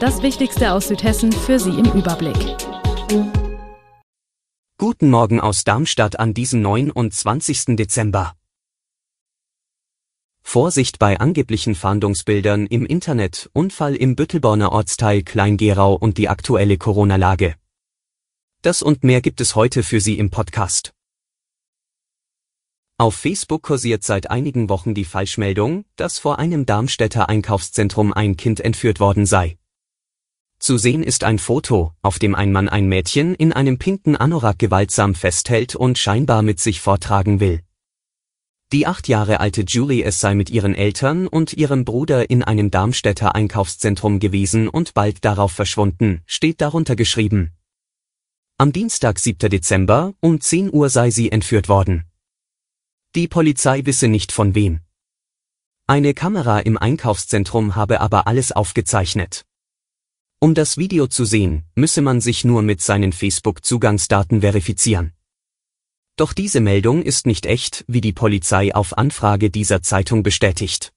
Das Wichtigste aus Südhessen für Sie im Überblick. Guten Morgen aus Darmstadt an diesem 29. Dezember. Vorsicht bei angeblichen Fahndungsbildern im Internet, Unfall im Büttelborner Ortsteil Kleingerau und die aktuelle Corona-Lage. Das und mehr gibt es heute für Sie im Podcast. Auf Facebook kursiert seit einigen Wochen die Falschmeldung, dass vor einem Darmstädter Einkaufszentrum ein Kind entführt worden sei. Zu sehen ist ein Foto, auf dem ein Mann ein Mädchen in einem pinken Anorak gewaltsam festhält und scheinbar mit sich vortragen will. Die acht Jahre alte Julie es sei mit ihren Eltern und ihrem Bruder in einem Darmstädter Einkaufszentrum gewesen und bald darauf verschwunden, steht darunter geschrieben. Am Dienstag 7. Dezember um 10 Uhr sei sie entführt worden. Die Polizei wisse nicht von wem. Eine Kamera im Einkaufszentrum habe aber alles aufgezeichnet. Um das Video zu sehen, müsse man sich nur mit seinen Facebook-Zugangsdaten verifizieren. Doch diese Meldung ist nicht echt, wie die Polizei auf Anfrage dieser Zeitung bestätigt.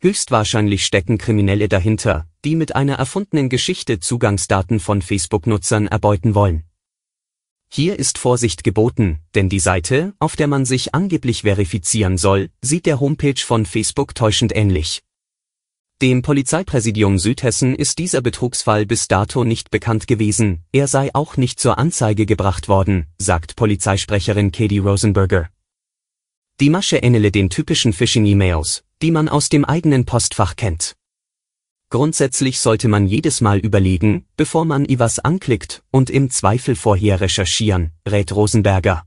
Höchstwahrscheinlich stecken Kriminelle dahinter, die mit einer erfundenen Geschichte Zugangsdaten von Facebook-Nutzern erbeuten wollen. Hier ist Vorsicht geboten, denn die Seite, auf der man sich angeblich verifizieren soll, sieht der Homepage von Facebook täuschend ähnlich. Dem Polizeipräsidium Südhessen ist dieser Betrugsfall bis dato nicht bekannt gewesen, er sei auch nicht zur Anzeige gebracht worden, sagt Polizeisprecherin Katie Rosenberger. Die Masche ähnele den typischen Phishing-E-Mails, die man aus dem eigenen Postfach kennt. Grundsätzlich sollte man jedes Mal überlegen, bevor man etwas anklickt und im Zweifel vorher recherchieren, rät Rosenberger.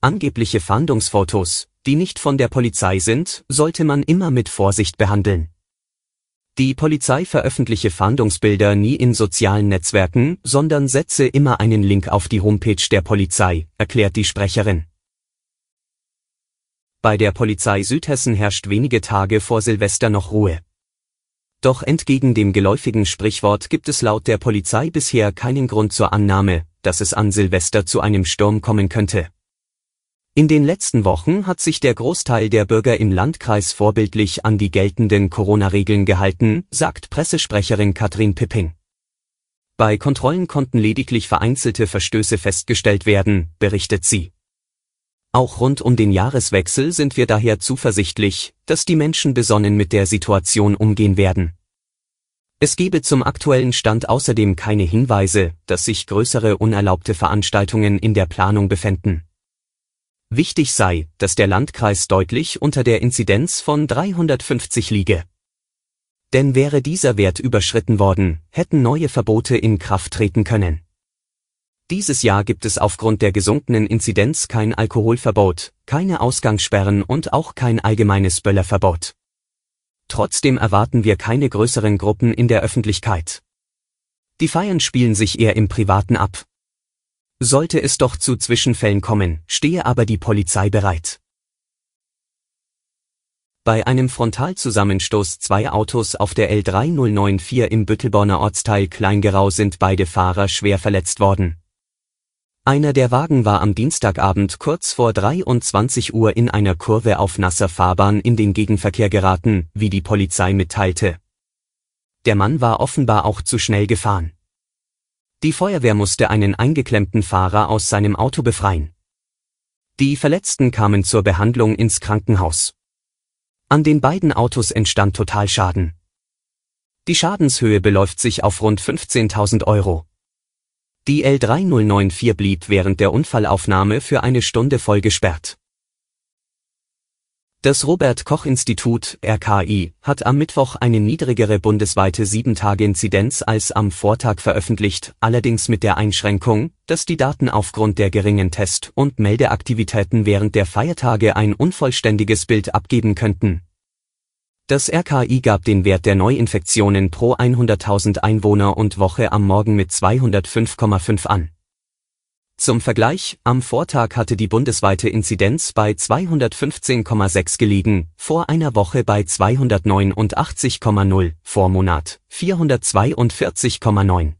Angebliche Fahndungsfotos, die nicht von der Polizei sind, sollte man immer mit Vorsicht behandeln. Die Polizei veröffentliche Fahndungsbilder nie in sozialen Netzwerken, sondern setze immer einen Link auf die Homepage der Polizei, erklärt die Sprecherin. Bei der Polizei Südhessen herrscht wenige Tage vor Silvester noch Ruhe. Doch entgegen dem geläufigen Sprichwort gibt es laut der Polizei bisher keinen Grund zur Annahme, dass es an Silvester zu einem Sturm kommen könnte. In den letzten Wochen hat sich der Großteil der Bürger im Landkreis vorbildlich an die geltenden Corona-Regeln gehalten, sagt Pressesprecherin Katrin Pipping. Bei Kontrollen konnten lediglich vereinzelte Verstöße festgestellt werden, berichtet sie. Auch rund um den Jahreswechsel sind wir daher zuversichtlich, dass die Menschen besonnen mit der Situation umgehen werden. Es gebe zum aktuellen Stand außerdem keine Hinweise, dass sich größere unerlaubte Veranstaltungen in der Planung befänden. Wichtig sei, dass der Landkreis deutlich unter der Inzidenz von 350 liege. Denn wäre dieser Wert überschritten worden, hätten neue Verbote in Kraft treten können. Dieses Jahr gibt es aufgrund der gesunkenen Inzidenz kein Alkoholverbot, keine Ausgangssperren und auch kein allgemeines Böllerverbot. Trotzdem erwarten wir keine größeren Gruppen in der Öffentlichkeit. Die Feiern spielen sich eher im Privaten ab. Sollte es doch zu Zwischenfällen kommen, stehe aber die Polizei bereit. Bei einem Frontalzusammenstoß zwei Autos auf der L3094 im Büttelborner Ortsteil Kleingerau sind beide Fahrer schwer verletzt worden. Einer der Wagen war am Dienstagabend kurz vor 23 Uhr in einer Kurve auf nasser Fahrbahn in den Gegenverkehr geraten, wie die Polizei mitteilte. Der Mann war offenbar auch zu schnell gefahren. Die Feuerwehr musste einen eingeklemmten Fahrer aus seinem Auto befreien. Die Verletzten kamen zur Behandlung ins Krankenhaus. An den beiden Autos entstand Totalschaden. Die Schadenshöhe beläuft sich auf rund 15.000 Euro. Die L3094 blieb während der Unfallaufnahme für eine Stunde voll gesperrt. Das Robert Koch Institut RKI hat am Mittwoch eine niedrigere bundesweite 7-Tage-Inzidenz als am Vortag veröffentlicht, allerdings mit der Einschränkung, dass die Daten aufgrund der geringen Test- und Meldeaktivitäten während der Feiertage ein unvollständiges Bild abgeben könnten. Das RKI gab den Wert der Neuinfektionen pro 100.000 Einwohner und Woche am Morgen mit 205,5 an. Zum Vergleich, am Vortag hatte die bundesweite Inzidenz bei 215,6 gelegen, vor einer Woche bei 289,0, vor Monat 442,9.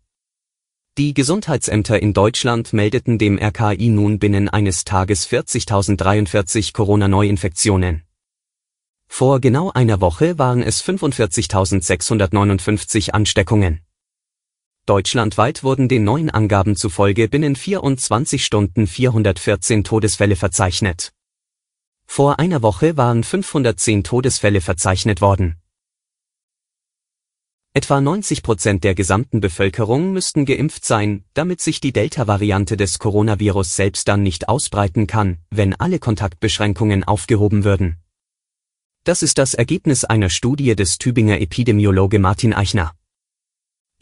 Die Gesundheitsämter in Deutschland meldeten dem RKI nun binnen eines Tages 40.043 Corona-Neuinfektionen. Vor genau einer Woche waren es 45.659 Ansteckungen. Deutschlandweit wurden den neuen Angaben zufolge binnen 24 Stunden 414 Todesfälle verzeichnet. Vor einer Woche waren 510 Todesfälle verzeichnet worden. Etwa 90 Prozent der gesamten Bevölkerung müssten geimpft sein, damit sich die Delta-Variante des Coronavirus selbst dann nicht ausbreiten kann, wenn alle Kontaktbeschränkungen aufgehoben würden. Das ist das Ergebnis einer Studie des Tübinger Epidemiologe Martin Eichner.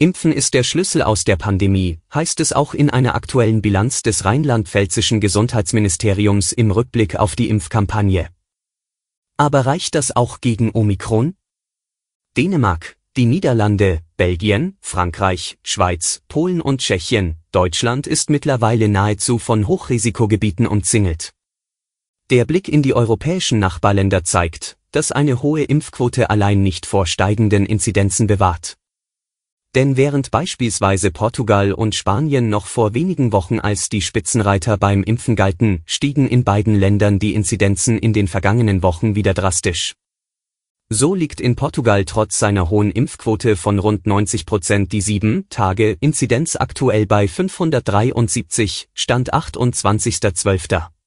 Impfen ist der Schlüssel aus der Pandemie, heißt es auch in einer aktuellen Bilanz des rheinland-pfälzischen Gesundheitsministeriums im Rückblick auf die Impfkampagne. Aber reicht das auch gegen Omikron? Dänemark, die Niederlande, Belgien, Frankreich, Schweiz, Polen und Tschechien, Deutschland ist mittlerweile nahezu von Hochrisikogebieten umzingelt. Der Blick in die europäischen Nachbarländer zeigt, dass eine hohe Impfquote allein nicht vor steigenden Inzidenzen bewahrt. Denn während beispielsweise Portugal und Spanien noch vor wenigen Wochen als die Spitzenreiter beim Impfen galten, stiegen in beiden Ländern die Inzidenzen in den vergangenen Wochen wieder drastisch. So liegt in Portugal trotz seiner hohen Impfquote von rund 90 Prozent die 7-Tage-Inzidenz aktuell bei 573, Stand 28.12.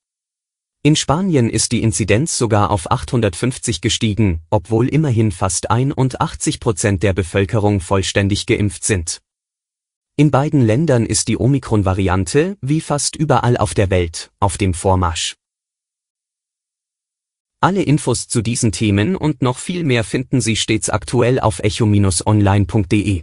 In Spanien ist die Inzidenz sogar auf 850 gestiegen, obwohl immerhin fast 81 Prozent der Bevölkerung vollständig geimpft sind. In beiden Ländern ist die Omikron-Variante, wie fast überall auf der Welt, auf dem Vormarsch. Alle Infos zu diesen Themen und noch viel mehr finden Sie stets aktuell auf echo-online.de.